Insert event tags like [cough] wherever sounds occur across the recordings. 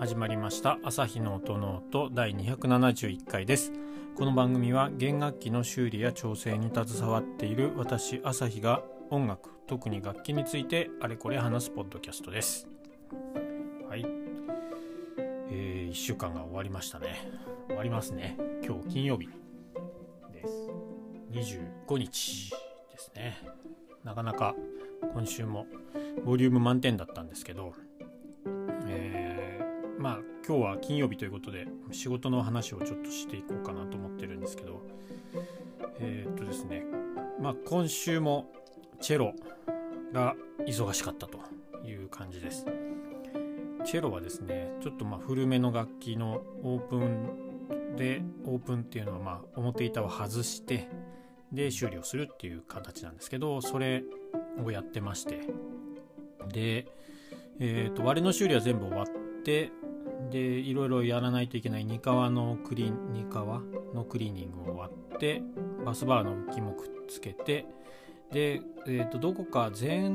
始まりました。朝日の音の音第271回です。この番組は弦楽器の修理や調整に携わっている私朝日が音楽特に楽器についてあれこれ話すポッドキャストです。はい。えー、1週間が終わりましたね。終わりますね。今日金曜日。です。25日ですね。なかなか今週もボリューム満点だったんですけど、えー、今日は金曜日ということで仕事の話をちょっとしていこうかなと思ってるんですけどえー、っとですねまあ今週もチェロが忙しかったという感じです。チェロはですねちょっとまあ古めの楽器のオープンでオープンっていうのはまあ表板を外してで修理をするっていう形なんですけどそれをやってまして。で、えーと、割れの修理は全部終わってでいろいろやらないといけない2革のクリ2革のクリーニングを終わってバスバーの浮きもくっつけてで、えーと、どこか前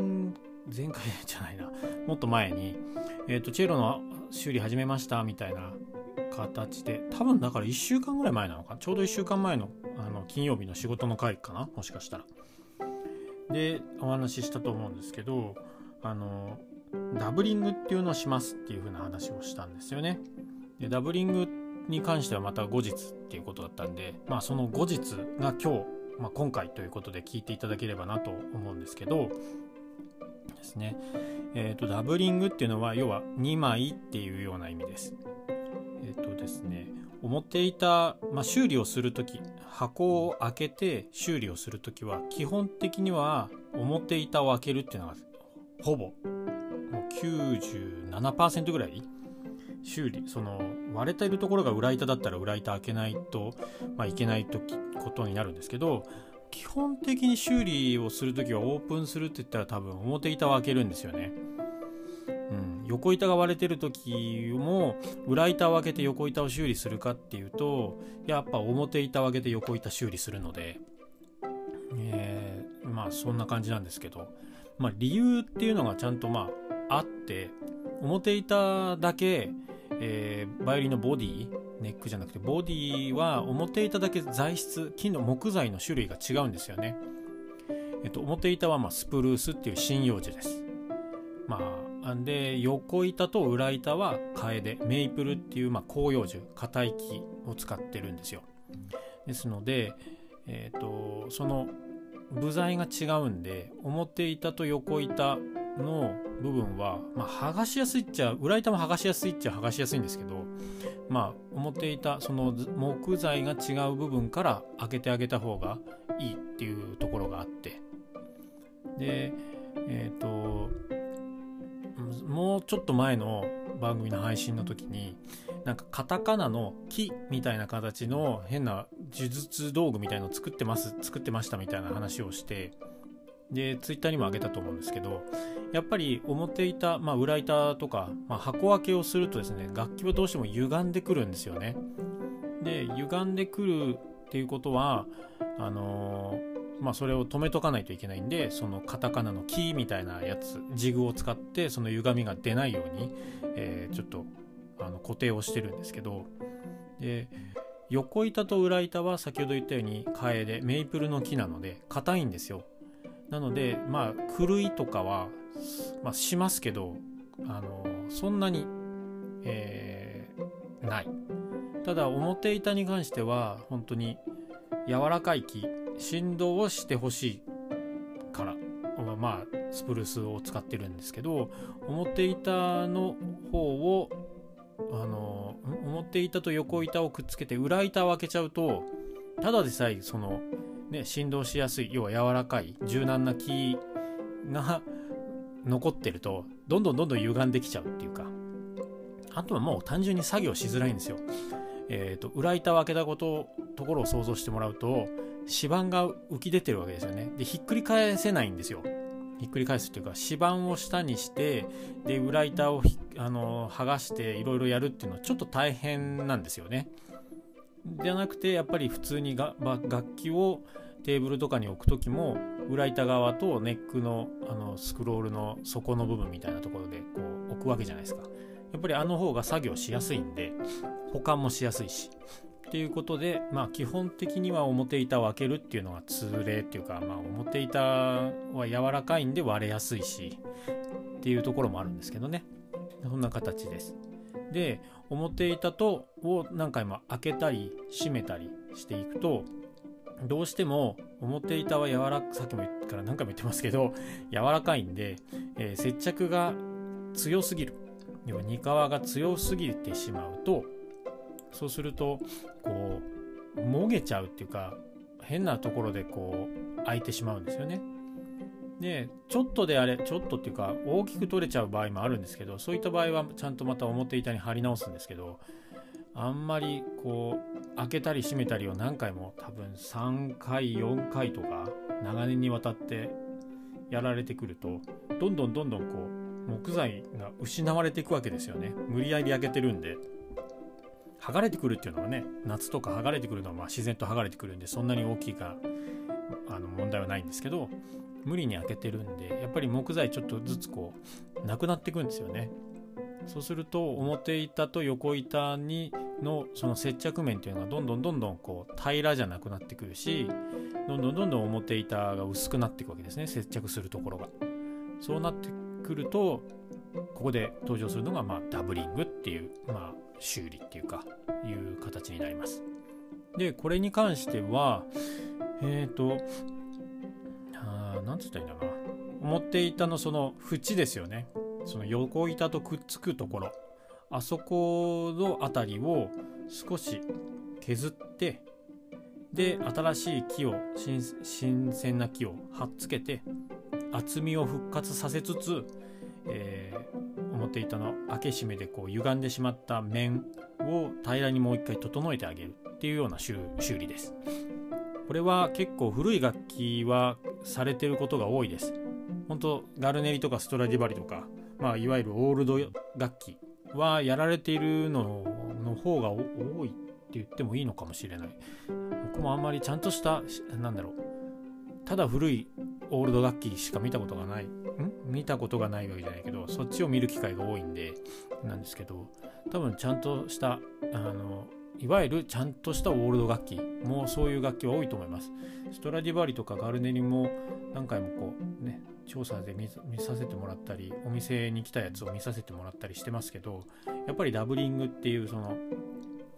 前回じゃないなもっと前に、えーとチェロの修理始めましたみたいな形で多分だから1週間ぐらい前なのかちょうど1週間前のあの金曜日の仕事の回かなもしかしたら。でお話ししたと思うんですけどあのダブリングっていうのをしますっていう風な話をしたんですよね。でダブリングに関してはまた後日っていうことだったんで、まあ、その後日が今日、まあ、今回ということで聞いていただければなと思うんですけどですね、えーと、ダブリングっていうのは要は2枚っていうような意味です。えっ、ー、とですね表板、まあ、修理をする時箱を開けて修理をする時は基本的には表板を開けるっていうのがほぼ97%ぐらい？修理。その割れているところが裏板だったら裏板開けないと、まあ、いけない時ことになるんですけど基本的に修理をする時はオープンするって言ったら多分表板を開けるんですよね。うん、横板が割れてる時も裏板を開けて横板を修理するかっていうとやっぱ表板を開けて横板修理するので、えー、まあそんな感じなんですけど、まあ、理由っていうのがちゃんとまああって表板だけ、えー、バイオリンのボディネックじゃなくてボディは表板だけ材質金の木材の種類が違うんですよね。えっと、表板はまスプルースっていう針葉樹です。まあで横板と裏板はカエデメイプルっていう、まあ、広葉樹硬い木を使ってるんですよですので、えーと、その部材が違うんで表板と横板の部分は、まあ、剥がしやすいっちゃ裏板も剥がしやすいっちゃ剥がしやすいんですけどまあ表板その木材が違う部分から開けてあげた方がいいっていうところがあって。でえっ、ー、ともうちょっと前の番組の配信の時になんかカタカナの木みたいな形の変な呪術道具みたいの作ってます作ってましたみたいな話をしてでツイッターにもあげたと思うんですけどやっぱり表板、まあ、裏板とか、まあ、箱開けをするとですね楽器はどうしても歪んでくるんですよね。で歪んでくるっていうことはあのーまあ、それを止めとかないといけないんでそのカタカナのキーみたいなやつジグを使ってその歪みが出ないように、えー、ちょっとあの固定をしてるんですけどで横板と裏板は先ほど言ったようにカエデメイプルの木なので硬いんですよ。なのでまあ狂いとかは、まあ、しますけどあのそんなに、えー、ない。ただ表板に関しては本当に柔らかい木振動をしてほしいからまあスプルースを使ってるんですけど表板の方をあの表板と横板をくっつけて裏板を開けちゃうとただでさえそのね振動しやすい要は柔らかい柔軟な木が残ってるとどんどんどんどん歪んできちゃうっていうかあとはもう単純に作業しづらいんですよ。え、ー、と裏板を開けたことところを想像してもらうと指板が浮き出てるわけですよね。で、ひっくり返せないんですよ。ひっくり返すっていうか、指板を下にして、で、裏板をあの剥がしていろいろやるっていうのはちょっと大変なんですよね。じゃなくて、やっぱり普通にが楽器をテーブルとかに置く時も、裏板側とネックのあのスクロールの底の部分みたいなところでこう置くわけじゃないですか。やっぱりあの方が作業しやすいんで保管もしやすいし。っていうことで、まあ、基本的には表板を開けるっていうのが通例っていうか、まあ、表板は柔らかいんで割れやすいしっていうところもあるんですけどね。そんな形です。で表板とを何回も開けたり閉めたりしていくとどうしても表板は柔らかさっきも言ったから何回も言ってますけど柔らかいんで、えー、接着が強すぎる要は2側が強すぎてしまうとそうするとこうもげちゃうっていうか変なところでこう開いてしまうんですよね。でちょっとであれちょっとっていうか大きく取れちゃう場合もあるんですけどそういった場合はちゃんとまた表板に貼り直すんですけどあんまりこう開けたり閉めたりを何回も多分3回4回とか長年にわたってやられてくるとどんどんどんどんこう木材が失われていくわけですよね。無理やり開けてるんで。剥がれてくるっていうのはね夏とか剥がれてくるのはまあ自然と剥がれてくるんでそんなに大きいかあの問題はないんですけど無理に開けてるんでやっぱり木材ちょっとずつこうなくなっていくんですよね。そうすると表板と横板にのその接着面っていうのがどんどんどんどんこう平らじゃなくなってくるしどんどんどんどん表板が薄くなっていくわけですね。接着するところが。そうなってくるとここで登場するのがまあダブリングっていうまあ修理っていうかいう形になります。でこれに関してはえっ、ー、と何つったらいいんだろうな。表板のその縁ですよね。その横板とくっつくところ。あそこの辺りを少し削ってで新しい木を新鮮な木をはっつけて厚みを復活させつつ、えー、表板の開け閉めでこう歪んでしまった面を平らにもう一回整えてあげるっていうような修理です。これは結構古い楽器はされてることが多いです。本当ガルネリとかストラディバリとか、まあ、いわゆるオールド楽器はやられているのの方が多いって言ってもいいのかもしれない。僕もあんまりちゃんとした、なんだろう、ただ古いオールド楽器しか見たことがない、ん？見たことがないわけじゃないけど、そっちを見る機会が多いんで、なんですけど、多分ちゃんとした、あの、いわゆるちゃんとしたオールド楽器もそういう楽器は多いと思います。ストラディバリとかガルネリも何回もこうね、調査で見させてもらったり、お店に来たやつを見させてもらったりしてますけど、やっぱりダブリングっていうその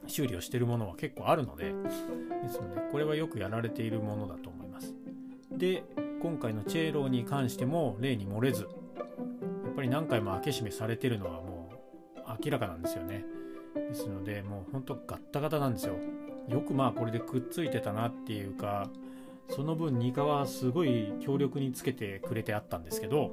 修理をしてるものは結構あるので、ですのでこれはよくやられているものだと思います。で、今回のチェーローに関しても例に漏れず、やっぱり何回も開け閉めされてるのはもう明らかなんですよね。ですのでもうほんとガッタガタなんですよよくまあこれでくっついてたなっていうかその分ニカはすごい強力につけてくれてあったんですけど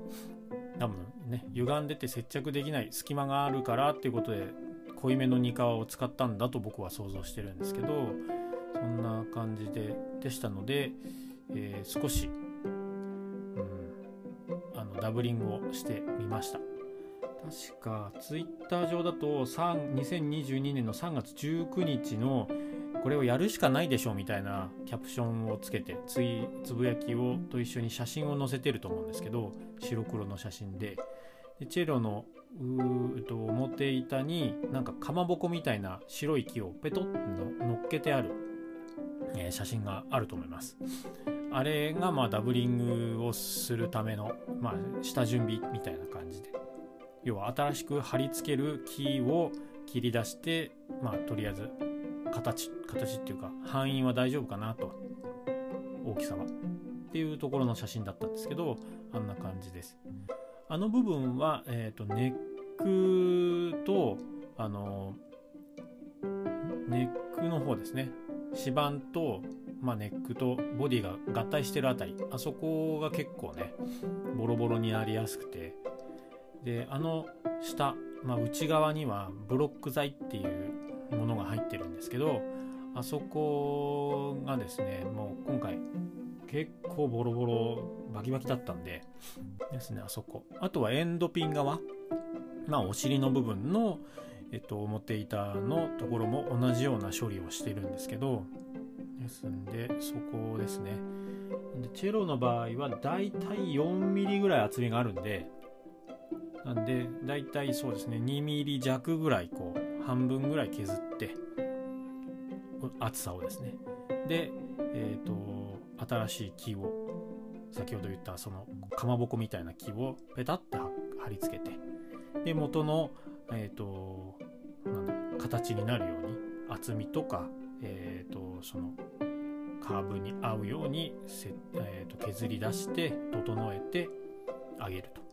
多分ね歪んでて接着できない隙間があるからっていうことで濃いめのニカワを使ったんだと僕は想像してるんですけどそんな感じででしたので、えー、少し、うん、あのダブリングをしてみました。確かツイッター上だと2022年の3月19日のこれをやるしかないでしょうみたいなキャプションをつけてついつぶやきをと一緒に写真を載せてると思うんですけど白黒の写真で。でチェロのうと表板になんかかまぼこみたいな白い木をペトッと乗っけてある、えー、写真があると思います。あれがまあダブリングをするための、まあ、下準備みたいな感じで。要は新しく貼り付ける木を切り出してまあとりあえず形形っていうか範囲は大丈夫かなと。大きさは。っていうところの写真だったんですけどあんな感じです。あの部分は、えーと、ネックとあのネックの方ですね。指板と、まあ、ネックとボディが合体してるあたり。あそこが結構ねボロボロになりやすくてであの下、まあ、内側にはブロック材っていうものが入ってるんですけどあそこがですねもう今回結構ボロボロバキバキだったんでですねあそこ。あとはエンドピン側まあお尻の部分のえっと表板のところも同じような処理をしてるんですけどですんでそこですね。でチェロの場合はだいたい 4mm ぐらい厚みがあるんでなんでだいたいそうですね 2mm 弱ぐらいこう半分ぐらい削って厚さをですね。でえ、ー、と新しい木を先ほど言ったそのかまぼこみたいな木をペタッて貼り付けてで元の、えーと、なん形になるように厚みとか、えーと、そのカーブに合うようにせ、えー、と削り出して整えてあげると。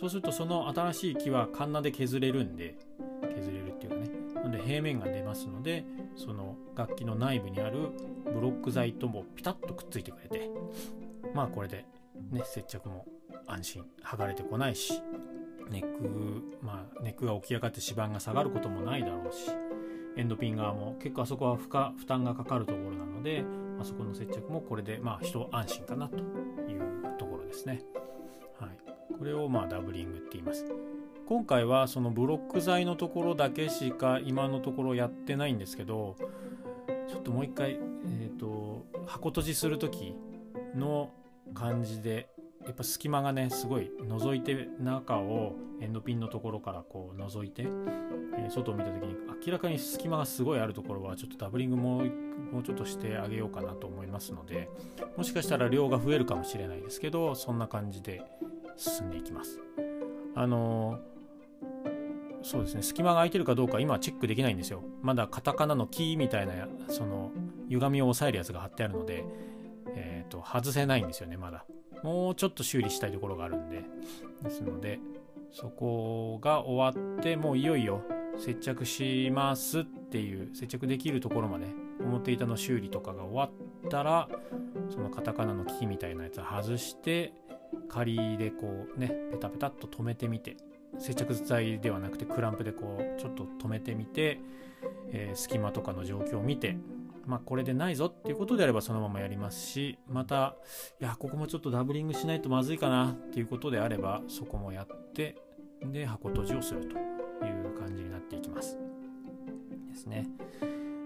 そうするとその新しい木はカンナで削れるんで削れるっていうかねなので平面が出ますのでその楽器の内部にあるブロック材ともピタッとくっついてくれてまあこれでね接着も安心剥がれてこないしネックまあネックが起き上がって指板が下がることもないだろうしエンドピン側も結構あそこは負荷負担がかかるところなのであそこの接着もこれでまあ一安心かなというところですね。はい、これをまあダブリングって言います。今回はそのブロック材のところだけしか今のところやってないんですけどちょっともう一回、えーと、箱閉じする時の感じでやっぱ隙間がねすごい覗いて中をエンドピンのところからこう覗いて、えー、外を見た時に明らかに隙間がすごいあるところはちょっとダブリングももうちょっとしてあげようかなと思いますのでもしかしたら量が増えるかもしれないですけどそんな感じで進んでいきます。あの、そうですね。隙間が空いてるかどうか今はチェックできないんですよ。まだカタカナのキーみたいなその歪みを抑えるやつが貼ってあるのでえっ、ー、と外せないんですよねまだ。もうちょっと修理したいところがあるんで。ですのでそこが終わってもういよいよ接着しますっていう接着できるところまで表板の修理とかが終わったらそのカタカナのキみたいなやつ外して仮でこうねペタペタっと止めてみて接着剤ではなくてクランプでこうちょっと止めてみて、えー、隙間とかの状況を見てまあこれでないぞっていうことであればそのままやりますしまたいやここもちょっとダブリングしないとまずいかなっていうことであればそこもやってで箱閉じをするという感じになっていきます。ですね。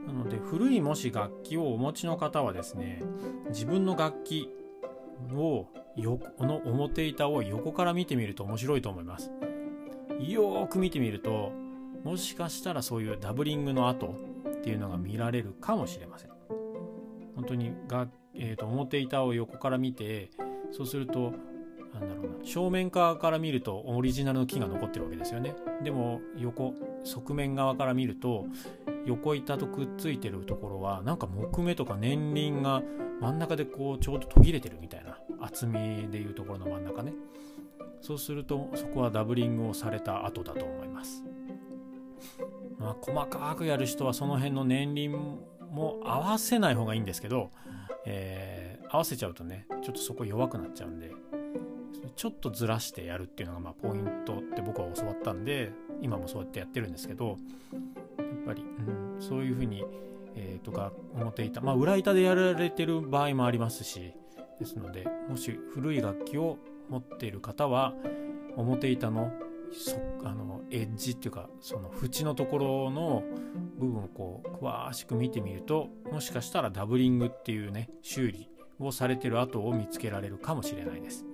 なので古いもし楽器をお持ちの方はですね自分の楽器を横の表板を横から見てみると面白いと思います。よーく見てみるともしかしたらそういうダブリングの跡っていうのが見られるかもしれません。本当にが、えーと、表板を横から見てそうするとなんだろうな正面側から見るとオリジナルの木が残ってるわけですよね。でも横側面側から見ると横板とくっついてるところはなんか木目とか年輪が真ん中でこうちょうど途切れてるみたいな厚みでいうところの真ん中ね。そうするとそこはダブリングをされた後だと思います。まあ、細かくやる人はその辺の年輪も合わせない方がいいんですけど、えー、合わせちゃうとねちょっとそこ弱くなっちゃうんでちょっとずらしてやるっていうのがまあポイントって僕は教わったんで今もそうやってやってるんですけどぱり、うん、そういうふうに、えー、とか表板まあ裏板でやられてる場合もありますし。ですのでもし古い楽器を持っている方は表板のそあのエッジっていうかその縁のところの部分をこう詳しく見てみるともしかしたらダブリングっていうね修理をされてる跡を見つけられるかもしれないです。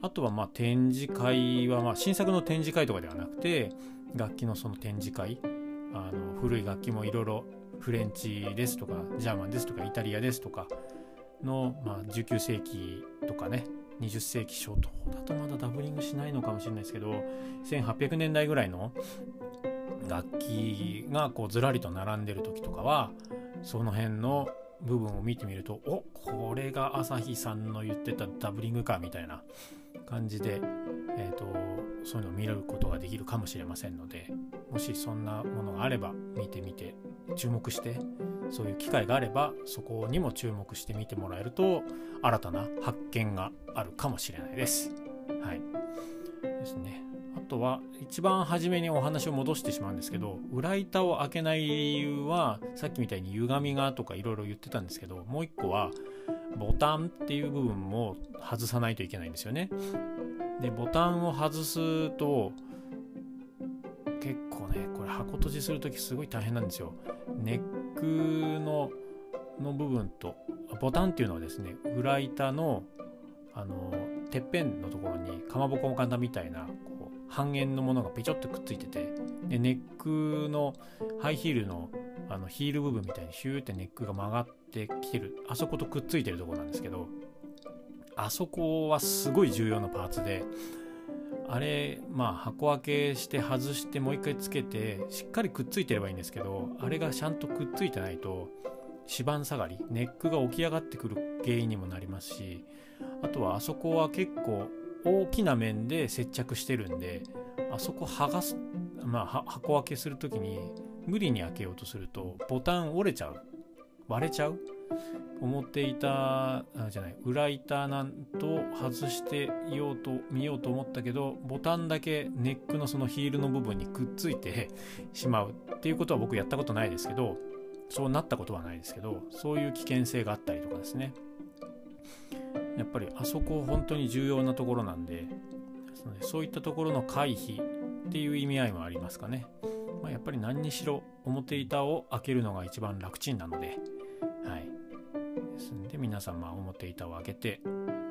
あとはまあ展示会はまあ新作の展示会とかではなくて楽器のその展示会あの古い楽器もいろいろフレンチですとかジャーマンですとかイタリアですとかの、まあ、19世紀とかね20世紀初頭だとまだダブリングしないのかもしれないですけど1800年代ぐらいの楽器がこうずらりと並んでる時とかはその辺の部分を見てみるとおこれが朝日さんの言ってたダブリングかみたいな感じで、えーと、そういうのを見ることができるかもしれませんのでもしそんなものがあれば見てみて注目してそういう機会があればそこにも注目してみてもらえると新たな発見があるかもしれないです。はい。ですね。あとは一番初めにお話を戻してしまうんですけど裏板を開けない理由はさっきみたいに歪みがとかいろいろ言ってたんですけどもう一個はボタンっていう部分も外さないといけないんですよね。でボタンを外すと結構ねこれ箱閉じする時すごい大変なんですよ。ネックのの部分とボタンっていうのはですね裏板のあのてっぺんのところにかまぼこの型みたいなこう半円のものがペチョってくっついててでネックのハイヒールのあのヒール部分みたいにヒューってネックが曲がってきてるあそことくっついてるとこなんですけどあそこはすごい重要なパーツであれまあ箱開けして外してもう一回つけてしっかりくっついてればいいんですけどあれがちゃんとくっついてないと指板下がりネックが起き上がってくる原因にもなりますしあとはあそこは結構大きな面で接着してるんであそこ剥がすまあ箱開けする時に無理に開けようとするとボタン折れちゃう。割れちゃう？思っていたじゃない裏板なんと外していようと見ようと思ったけどボタンだけネックのそのヒールの部分にくっついて [laughs] しまうっていうことは僕やったことないですけどそうなったことはないですけどそういう危険性があったりとかですね。やっぱりあそこ本当に重要なところなんでそういったところの回避っていう意味合いもありますかね、まあ、やっぱり何にしろ表板を開けるのが一番楽ちんなのではい。ですんで皆さんまあ表板を開けて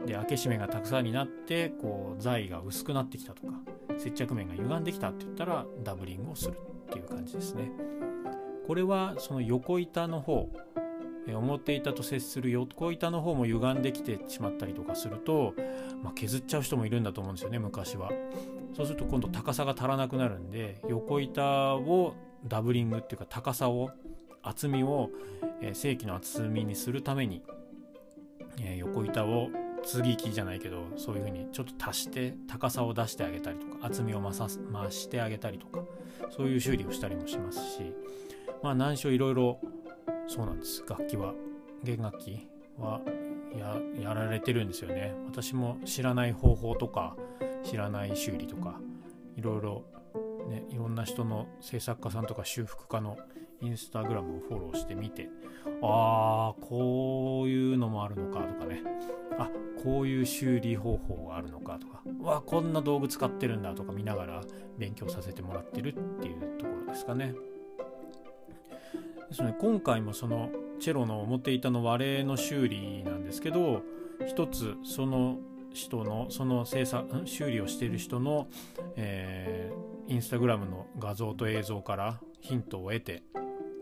で開け閉めがたくさんになってこう材が薄くなってきたとか接着面が歪んできたって言ったらダブリングをするっていう感じですね。これはその横板の方表板と接する横板の方も歪んできてしまったりとかすると、まあ、削っちゃう人もいるんだと思うんですよね昔は。そうすると今度高さが足らなくなるんで横板をダブリングっていうか高さを厚みを、えー、正規の厚みにするために、えー、横板を継ぎ木じゃないけどそういう風にちょっと足して高さを出してあげたりとか厚みを増さ増してあげたりとかそういう修理をしたりもしますしまあ難所いろいろそうなんです。楽器は弦楽器はややられてるんですよね。私も知らない方法とか知らない修理とかいろいろねいろんな人の制作家さんとか修復家のインスタグラムをフォローしてみてああこういうのもあるのかとかね。あこういう修理方法があるのかとか。わこんな道具使ってるんだとか見ながら勉強させてもらってるっていうところですかね。ですね今回もそのチェロの表板の割れの修理なんですけど一つその人のその制作修理をしている人の、えー、インスタグラムの画像と映像からヒントを得て、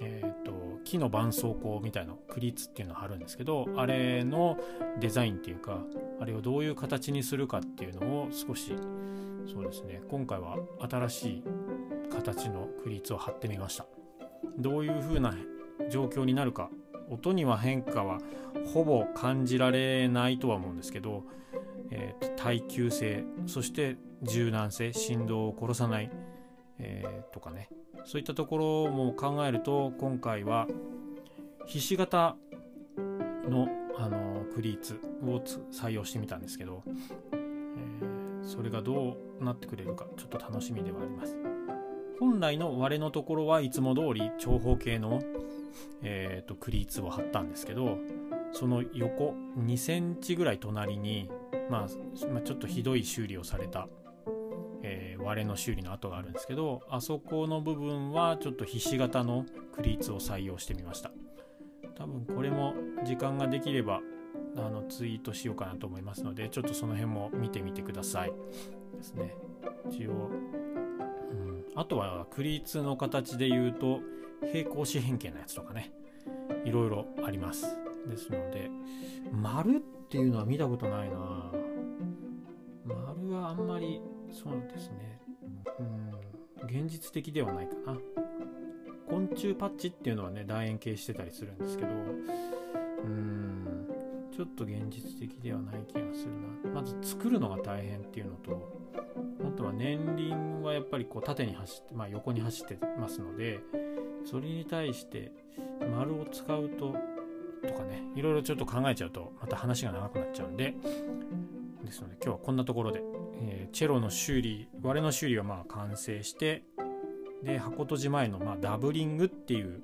えーと、木の絆創膏みたいなクリーツっていうのを貼るんですけどあれのデザインっていうかあれをどういう形にするかっていうのを少しそうですね今回は新しい形のクリーツを貼ってみました。どういう風な状況になるか音には変化はほぼ感じられないとは思うんですけど、えー、耐久性そして柔軟性振動を殺さない、えー、とかね。そういったところも考えると今回はひし形の、あのクリーツを採用してみたんですけど、えー、それがどうなってくれるかちょっと楽しみではあります。本来の割れのところはいつも通り長方形の、えーと、クリーツを貼ったんですけどその横2センチぐらい隣に、まあ、ちょっとひどい修理をされたえー、割れの修理の跡があるんですけどあそこの部分はちょっとひし形のクリーツを採用してみました。多分これも時間ができればあのツイートしようかなと思いますのでちょっとその辺も見てみてください。ですね。一応、うん、あとはクリーツの形で言うと平行四辺形のやつとかねいろいろあります。ですので丸っていうのは見たことないな。丸はあんまりそうですね。うん現実的ではないかな。昆虫パッチっていうのはね楕円形してたりするんですけどうんちょっと現実的ではない気がするな。まず作るのが大変っていうのとあとは年輪はやっぱりこう縦に走って、まあ、横に走ってますのでそれに対して丸を使うととかねいろいろちょっと考えちゃうとまた話が長くなっちゃうんでですので今日はこんなところでえー、チェロの修理割れの修理はまあ完成してで箱閉じ前のまあダブリングっていう、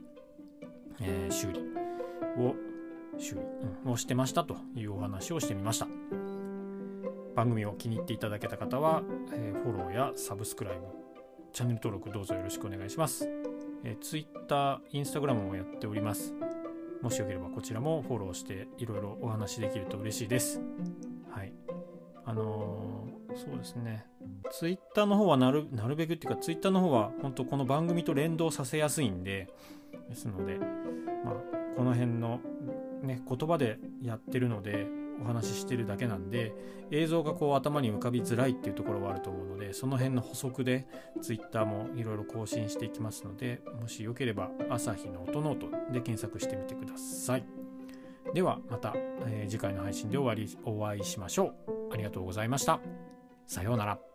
えー、修理を修理、うん、をしてましたというお話をしてみました。番組を気に入っていただけた方は、えー、フォローやサブスクライブチャンネル登録どうぞよろしくお願いします、えー、Twitter、Instagram もやっております。もしよければこちらもフォローしていろいろお話できると嬉しいです。はい。あのーそうですね。ツイッターの方はなるなるべくっていうかツイッターの方は本当この番組と連動させやすいんでですので、まあ、この辺の、ね、言葉でやってるのでお話ししてるだけなんで映像がこう頭に浮かびづらいっていうところはあると思うのでその辺の補足で Twitter もいろいろ更新していきますのでもしよければ朝日の音ノートで検索してみてください。ではまた、えー、次回の配信で終わりお会いしましょう。ありがとうございました。さようなら。